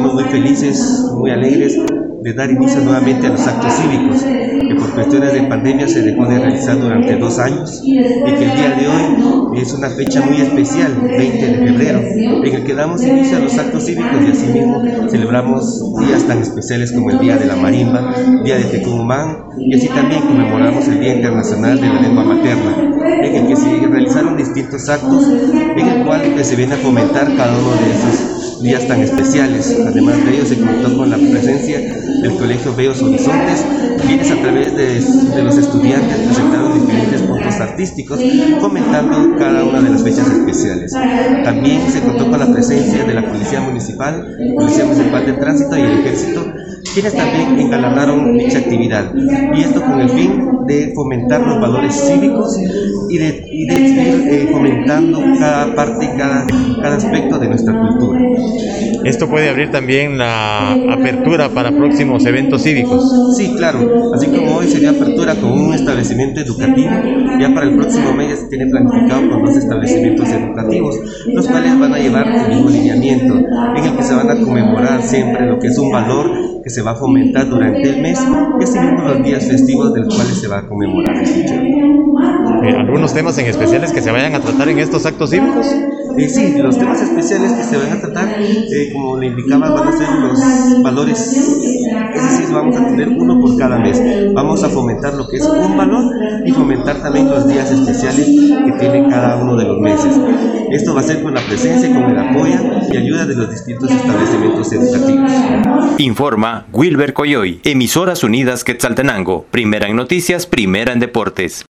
sentimos muy felices, muy alegres de dar inicio nuevamente a los actos cívicos, que por cuestiones de pandemia se dejó de realizar durante dos años y que el día de hoy es una fecha muy especial, 20 de febrero, en el que damos inicio a los actos cívicos y asimismo celebramos días tan especiales como el Día de la Marimba, Día de Tecumán y así también conmemoramos el Día Internacional de la Lengua Materna, en el que se realizaron distintos actos en el cual se viene a fomentar cada uno de esos días tan especiales. Además de ello, se contó con la presencia del Colegio Bellos Horizontes, quienes a través de, de los estudiantes presentaron diferentes artísticos, comentando cada una de las fechas especiales. También se contó con la presencia de la Policía Municipal, Policía Municipal de Tránsito y el Ejército, quienes también engalanaron dicha actividad. Y esto con el fin de fomentar los valores cívicos y de, y de ir eh, fomentando cada parte, cada, cada aspecto de nuestra cultura. Esto puede abrir también la apertura para próximos eventos cívicos. Sí, claro. Así como hoy sería apertura con un establecimiento educativo, ya para el próximo mes ya se tiene planificado con dos establecimientos educativos, los cuales van a llevar el mismo lineamiento, en el que se van a conmemorar siempre lo que es un valor que se va a fomentar durante el mes y así mismo los días festivos de los cuales se va a conmemorar eh, ¿Algunos temas en especiales que se vayan a tratar en estos actos cívicos? Eh, sí, los temas especiales que se van a tratar, eh, como le indicaba, van a ser los valores, vamos a tener uno por cada mes. Vamos a fomentar lo que es un valor y fomentar también los días especiales que tiene cada uno de los meses. Esto va a ser con la presencia, con el apoyo y ayuda de los distintos establecimientos educativos. Informa Wilber Coyoy, Emisoras Unidas Quetzaltenango, primera en noticias, primera en deportes.